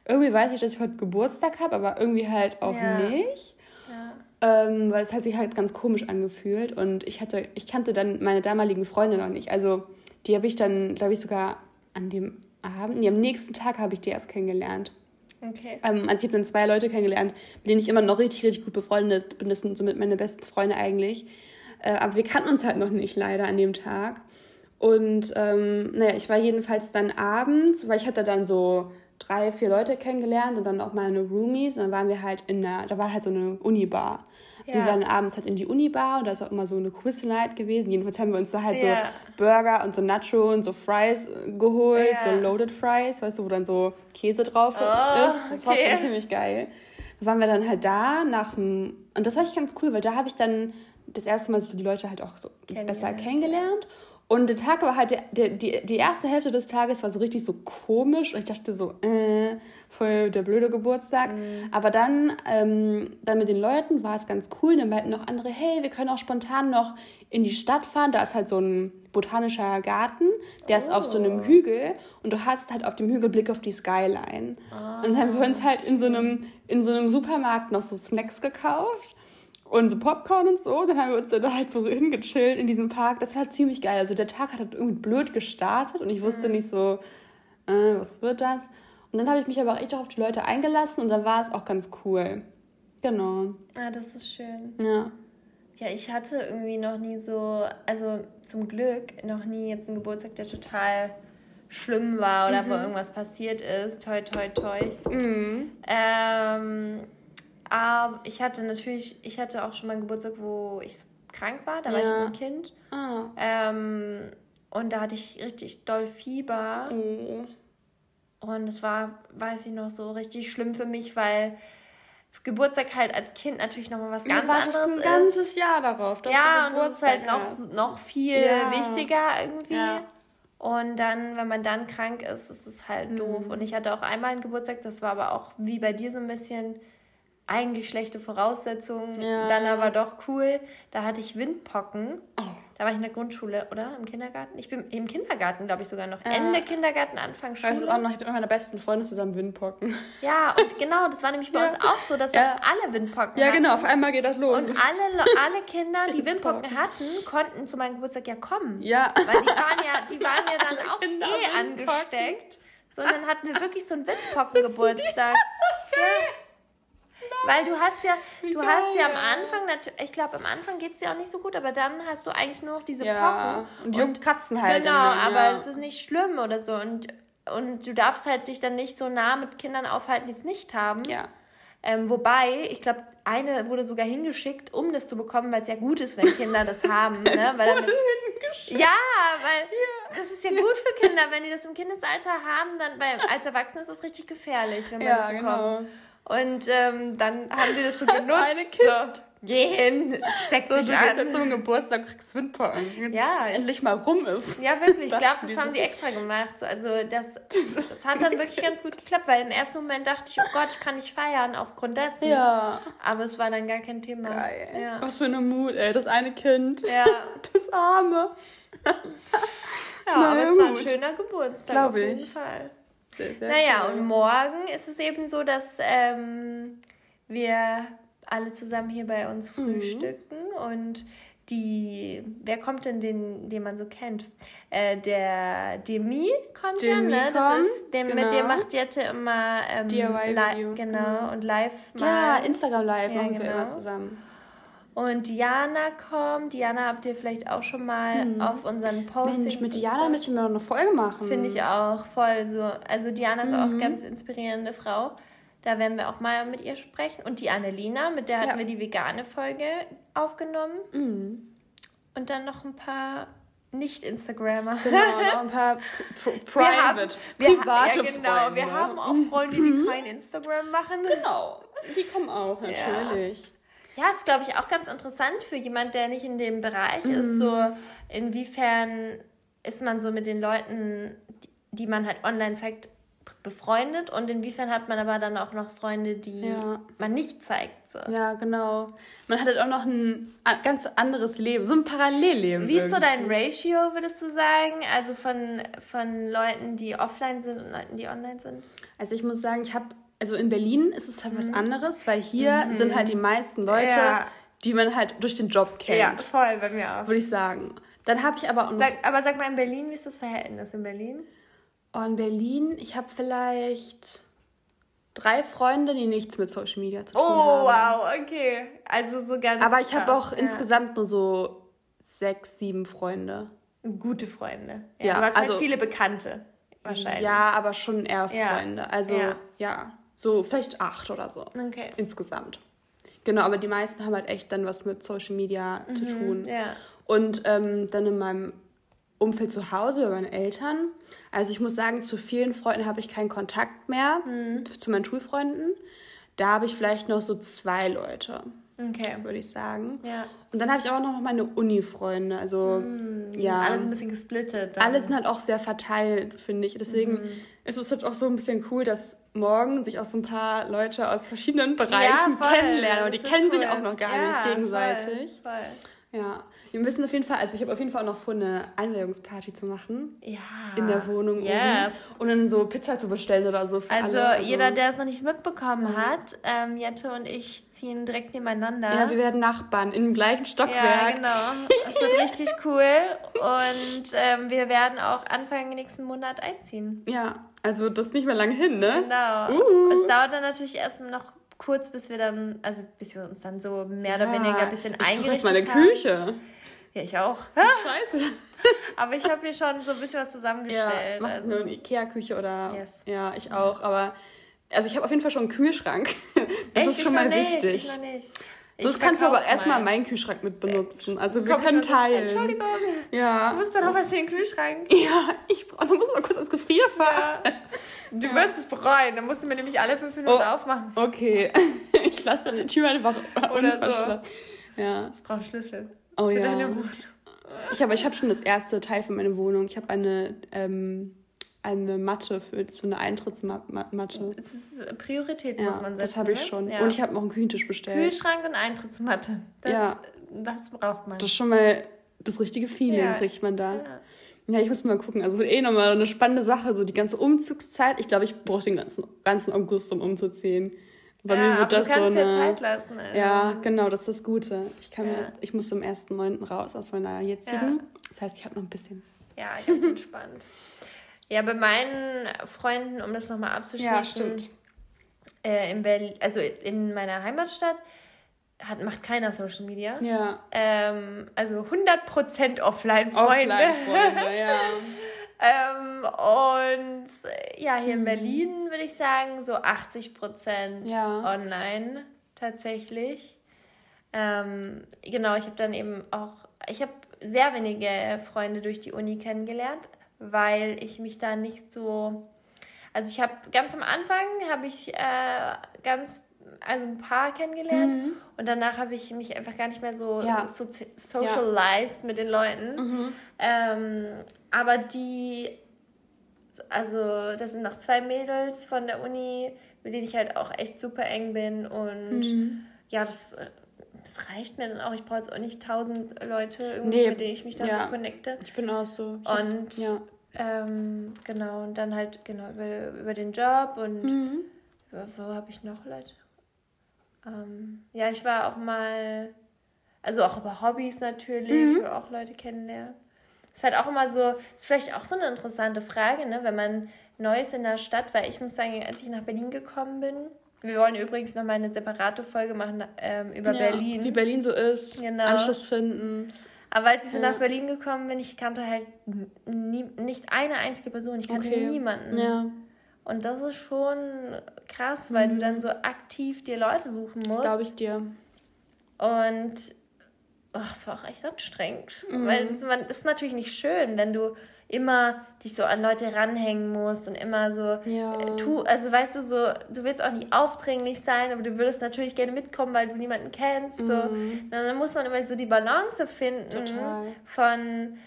irgendwie weiß ich, dass ich heute Geburtstag habe, aber irgendwie halt auch ja. nicht ähm, weil es hat sich halt ganz komisch angefühlt und ich hatte, ich kannte dann meine damaligen Freunde noch nicht. Also die habe ich dann, glaube ich, sogar an dem Abend, nee, am nächsten Tag habe ich die erst kennengelernt. Okay. Ähm, also ich habe dann zwei Leute kennengelernt, mit denen ich immer noch richtig, richtig gut befreundet bin. Das sind somit meine besten Freunde eigentlich. Äh, aber wir kannten uns halt noch nicht leider an dem Tag. Und ähm, naja, ich war jedenfalls dann abends, weil ich hatte dann so drei, vier Leute kennengelernt und dann auch meine Roomies. Und dann waren wir halt in einer, da war halt so eine Unibar. Also ja. wir waren abends halt in die Unibar und da ist auch immer so eine Quiz-Night gewesen. Jedenfalls haben wir uns da halt ja. so Burger und so Nacho und so Fries geholt, ja. so Loaded Fries, weißt du, wo dann so Käse drauf oh, ist. Das okay. war schon ziemlich geil. Da waren wir dann halt da nach dem, und das war echt ganz cool, weil da habe ich dann das erste Mal so die Leute halt auch so besser kennengelernt. Und der Tag war halt, der, der, die, die erste Hälfte des Tages war so richtig so komisch und ich dachte so, äh, voll der blöde Geburtstag. Mhm. Aber dann, ähm, dann mit den Leuten war es ganz cool. Dann meinten noch andere, hey, wir können auch spontan noch in die Stadt fahren. Da ist halt so ein botanischer Garten, der oh. ist auf so einem oh. Hügel und du hast halt auf dem Hügel Blick auf die Skyline. Oh. Und dann haben wir uns halt in so einem, in so einem Supermarkt noch so Snacks gekauft und so Popcorn und so. Dann haben wir uns dann da halt so hingechillt in diesem Park. Das war ziemlich geil. Also der Tag hat halt irgendwie blöd gestartet und ich wusste mhm. nicht so, äh, was wird das? Und dann habe ich mich aber auch echt auf die Leute eingelassen und dann war es auch ganz cool. Genau. Ah, das ist schön. Ja. Ja, ich hatte irgendwie noch nie so, also zum Glück noch nie jetzt einen Geburtstag, der total schlimm war oder mhm. wo irgendwas passiert ist. Toi, toi, toi. Mhm. Ähm, aber ich hatte natürlich, ich hatte auch schon mal einen Geburtstag, wo ich krank war. Da ja. war ich ein Kind. Ah. Ähm, und da hatte ich richtig doll Fieber. Oh. Und es war, weiß ich noch, so richtig schlimm für mich, weil Geburtstag halt als Kind natürlich nochmal was ganz anderes ein ist. ein ganzes Jahr darauf. ja, und es ist halt noch, noch viel ja. wichtiger irgendwie. Ja. Und dann, wenn man dann krank ist, ist es halt mhm. doof. Und ich hatte auch einmal einen Geburtstag, das war aber auch wie bei dir so ein bisschen eigentlich schlechte Voraussetzungen, ja. dann aber doch cool. Da hatte ich Windpocken. Oh. Da war ich in der Grundschule, oder? Im Kindergarten? Ich bin im Kindergarten, glaube ich, sogar noch. Ende Kindergarten, Anfang Schule. Weißt du auch noch, ich hatte mit meiner besten Freundin zusammen Windpocken. Ja, und genau, das war nämlich bei ja. uns auch so, dass ja. alle Windpocken Ja, genau, auf einmal geht das los. Und alle, alle Kinder, die Windpocken hatten, konnten zu meinem Geburtstag ja kommen. Ja. Weil die waren ja, die waren ja [laughs] dann auch Kinder eh angesteckt. Sondern hatten wir wirklich so einen [laughs] Windpockengeburtstag. Weil du hast ja, du Geil. hast ja am Anfang, ich glaube, am Anfang geht es dir auch nicht so gut, aber dann hast du eigentlich nur noch diese ja. Pocken. Und und, kratzen halt. Genau, aber ja. es ist nicht schlimm oder so. Und, und du darfst halt dich dann nicht so nah mit Kindern aufhalten, die es nicht haben. Ja. Ähm, wobei, ich glaube, eine wurde sogar hingeschickt, um das zu bekommen, weil es ja gut ist, wenn Kinder das [laughs] haben. Ne? Weil dann, ja, weil ja. das ist ja gut für Kinder, wenn die das im Kindesalter haben, dann weil als Erwachsene ist das richtig gefährlich, wenn man ja, das bekommt. Genau. Und ähm, dann haben die das so [laughs] genutzt. Das eine Kind. So, geh hin, steck so, dich du an. jetzt zum Geburtstag, kriegst Windpocken. Ja. endlich mal rum ist. Ja, wirklich. [laughs] Ich glaube, das haben die extra gemacht. Also das, [laughs] das hat dann wirklich ganz gut geklappt, weil im ersten Moment dachte ich, oh Gott, ich kann nicht feiern aufgrund dessen. Ja. Aber es war dann gar kein Thema. Geil. Ja. Was für eine Mut, ey. Das eine Kind. Ja. Das Arme. ja, Na, aber es war ein schöner Geburtstag Glaube auf jeden ich. Fall. Sehr, sehr naja, cool. und morgen ist es eben so, dass ähm, wir alle zusammen hier bei uns mhm. frühstücken mhm. und die, wer kommt denn, den, den man so kennt? Äh, der Demi kommt Demi ja, ne? Das ist, der, genau. mit dem macht Jette immer ähm, DIY-Videos. Genau, genau, und live mal. Ja, Instagram live ja, machen genau. wir immer zusammen. Und Diana kommt. Diana habt ihr vielleicht auch schon mal hm. auf unseren Postings. Mensch, mit Diana müssen wir noch eine Folge machen. Finde ich auch voll so. Also Diana ist mhm. auch ganz inspirierende Frau. Da werden wir auch mal mit ihr sprechen. Und die Annelina, mit der hatten ja. wir die vegane Folge aufgenommen. Mhm. Und dann noch ein paar nicht-Instagrammer. Genau, noch ein [laughs] paar private, wir haben, private wir, ja, genau, Freunde. Wir haben auch Freunde, die mhm. kein Instagram machen. Genau, die kommen auch natürlich. Ja. Ja, ist, glaube ich, auch ganz interessant für jemand, der nicht in dem Bereich mhm. ist. So, inwiefern ist man so mit den Leuten, die man halt online zeigt, befreundet und inwiefern hat man aber dann auch noch Freunde, die ja. man nicht zeigt. So. Ja, genau. Man hat halt auch noch ein ganz anderes Leben, so ein Parallelleben. Wie ist so dein Ratio, würdest du sagen? Also von, von Leuten, die offline sind und Leuten, die online sind? Also ich muss sagen, ich habe also in Berlin ist es halt mhm. was anderes, weil hier mhm. sind halt die meisten Leute, ja. die man halt durch den Job kennt. Ja, voll, bei mir auch. Würde ich sagen. Dann habe ich aber auch noch sag, Aber sag mal in Berlin, wie ist das Verhältnis in Berlin? Oh, in Berlin, ich habe vielleicht drei Freunde, die nichts mit Social Media zu tun oh, haben. Oh, wow, okay. Also so ganz. Aber ich habe auch ja. insgesamt nur so sechs, sieben Freunde. Gute Freunde. Ja, ja du hast halt also, halt viele Bekannte. Wahrscheinlich. Ja, aber schon eher Freunde. Ja. Also, ja. ja. So vielleicht acht oder so. Okay. Insgesamt. Genau, aber die meisten haben halt echt dann was mit Social Media mhm, zu tun. Ja. Und ähm, dann in meinem Umfeld zu Hause bei meinen Eltern. Also ich muss sagen, zu vielen Freunden habe ich keinen Kontakt mehr, mhm. zu meinen Schulfreunden. Da habe ich vielleicht noch so zwei Leute. Okay. Würde ich sagen. Ja. Und dann habe ich aber noch meine Uni-Freunde. Also, mm, ja. Alles ein bisschen gesplittet. Dann. Alles sind halt auch sehr verteilt, finde ich. Deswegen mm. Ist es halt auch so ein bisschen cool, dass morgen sich auch so ein paar Leute aus verschiedenen Bereichen ja, kennenlernen. Und die kennen cool. sich auch noch gar ja, nicht gegenseitig. Voll, voll. Ja, wir müssen auf jeden Fall, also ich habe auf jeden Fall auch noch vor, eine Einweihungsparty zu machen. Ja. In der Wohnung yes. oben. Und dann so Pizza zu bestellen oder so. Also, also, jeder, der es noch nicht mitbekommen mhm. hat, ähm, Jette und ich ziehen direkt nebeneinander. Ja, wir werden Nachbarn im gleichen Stockwerk. Ja, genau. Das wird richtig cool. [laughs] Und ähm, wir werden auch Anfang nächsten Monat einziehen. Ja, also das ist nicht mehr lange hin, ne? Genau. Uh. Es dauert dann natürlich erst noch kurz, bis wir dann, also bis wir uns dann so mehr oder weniger ein bisschen ich eingerichtet haben. Ich meine Küche. Ja, ich auch. Scheiße. [laughs] aber ich habe hier schon so ein bisschen was zusammengestellt. Ja, machst also. du eine Ikea-Küche oder? Yes. Ja, ich auch. Aber also ich habe auf jeden Fall schon einen Kühlschrank. [laughs] Das Echt? ist schon mal wichtig. Ich noch nicht. Das kannst du aber erstmal meinen Kühlschrank mit benutzen. Also wir können teilen. Entschuldigung. Ja. Ich muss dann noch was in den Kühlschrank. [laughs] Ja, ich brauche, muss mal kurz das Gefrierfach. Ja. Du ja. wirst es bereuen. Dann musst du mir nämlich alle fünf Minuten oh, aufmachen. Okay. [laughs] Ich lasse dann die Tür einfach Oder so. Ja. Ich brauche Schlüssel. Oh für ja. Deine Wohnung. Ich habe ich hab schon das erste Teil von meiner Wohnung. Ich habe eine ähm, eine Matte für so eine Eintrittsmatte. Das ist Priorität, ja, muss man setzen. Das habe ich ne? schon. Ja. Und ich habe noch einen Küchentisch bestellt. Kühlschrank und Eintrittsmatte. Das, ja. das braucht man. Das ist schon mal das richtige Feeling, ja. kriegt man da. Ja. Ich muss mal gucken. Also eh nochmal eine spannende Sache, so die ganze Umzugszeit. Ich glaube, ich brauche den ganzen, ganzen August, um umzuziehen. Bei ja, mir wird das so eine. Ja, Zeit lassen, also. ja, genau, das ist das Gute. Ich kann mir, ich muss zum 1.9. raus aus meiner jetzigen. Das heißt, ich habe noch ein bisschen. Ja, ganz entspannt. [laughs] Ja, bei meinen Freunden, um das nochmal abzuschließen, ja, stimmt. Äh, in Berlin, also in meiner Heimatstadt, hat, macht keiner Social Media. Ja. Ähm, also 100% Offline-Freunde. Offline-Freunde, ja. [laughs] ähm, und ja, hier mhm. in Berlin würde ich sagen, so 80% ja. online tatsächlich. Ähm, genau, ich habe dann eben auch, ich habe sehr wenige Freunde durch die Uni kennengelernt, weil ich mich da nicht so. Also ich habe ganz am Anfang habe ich äh, ganz also ein paar kennengelernt mhm. und danach habe ich mich einfach gar nicht mehr so, ja. so socialized ja. mit den Leuten. Mhm. Ähm, aber die, also das sind noch zwei Mädels von der Uni, mit denen ich halt auch echt super eng bin und mhm. ja, das, das reicht mir dann auch. Ich brauche jetzt auch nicht tausend Leute, irgendwie, nee. mit denen ich mich da ja. so connecte. Ich bin auch so. Ich und ja. Ähm, genau, und dann halt genau über, über den Job und mhm. über, wo habe ich noch Leute? Ähm, ja, ich war auch mal, also auch über Hobbys natürlich, mhm. auch Leute kennenlernen. Ist halt auch immer so, ist vielleicht auch so eine interessante Frage, ne, wenn man neu ist in der Stadt, weil ich muss sagen, als ich nach Berlin gekommen bin, wir wollen übrigens noch mal eine separate Folge machen ähm, über ja, Berlin. Wie Berlin so ist, genau. Anschluss finden. Aber als ich so ja. nach Berlin gekommen bin, ich kannte halt nie, nicht eine einzige Person. Ich kannte okay. niemanden. Ja. Und das ist schon krass, weil mhm. du dann so aktiv dir Leute suchen musst. Glaube ich dir. Und oh, es war auch echt anstrengend. Mhm. Weil das ist natürlich nicht schön, wenn du immer dich so an Leute ranhängen musst und immer so ja. äh, tu, also weißt du so, du willst auch nicht aufdringlich sein, aber du würdest natürlich gerne mitkommen, weil du niemanden kennst. Mhm. So. Dann muss man immer so die Balance finden Total. von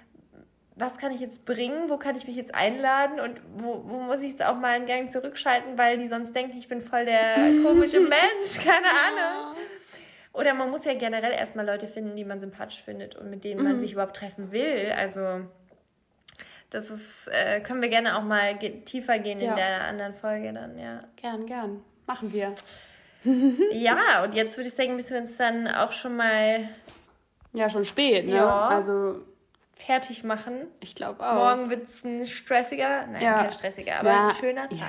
was kann ich jetzt bringen, wo kann ich mich jetzt einladen und wo, wo muss ich jetzt auch mal einen Gang zurückschalten, weil die sonst denken, ich bin voll der [laughs] komische Mensch, keine Ahnung. Oder man muss ja generell erstmal Leute finden, die man sympathisch findet und mit denen man mhm. sich überhaupt treffen will. Also das ist, äh, können wir gerne auch mal ge tiefer gehen ja. in der anderen Folge dann, ja. Gern, gern. Machen wir. [laughs] ja, und jetzt würde ich sagen, müssen wir uns dann auch schon mal. Ja, schon spät, ne? Ja. Also. Fertig machen. Ich glaube auch. Morgen wird es ein stressiger, nein, ja. kein stressiger, aber ja. ein schöner Tag. Ja.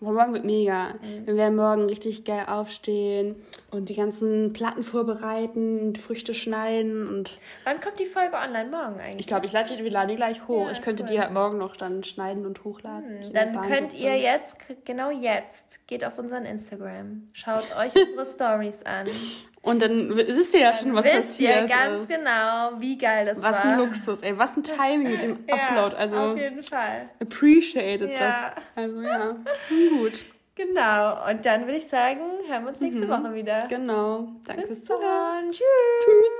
Morgen wird mega. Mhm. Wir werden morgen richtig geil aufstehen und die ganzen Platten vorbereiten, und Früchte schneiden und. Wann kommt die Folge online? Morgen eigentlich? Ich glaube, ich lade die, wir laden die gleich hoch. Ja, ich könnte cool. die halt morgen noch dann schneiden und hochladen. Mhm. Dann könnt ihr jetzt, genau jetzt, geht auf unseren Instagram. Schaut euch unsere Stories an. [laughs] Und dann wisst ihr ja schon, was wisst passiert ihr ganz ist. genau, wie geil das was war. Was ein Luxus, ey. Was ein Timing mit dem [laughs] ja, Upload. Also, auf jeden Fall. Appreciated ja. das. Also, ja. [laughs] Gut. Genau. Und dann würde ich sagen, hören wir uns nächste mhm. Woche wieder. Genau. Danke fürs Zuhören. Tschüss. Tschüss.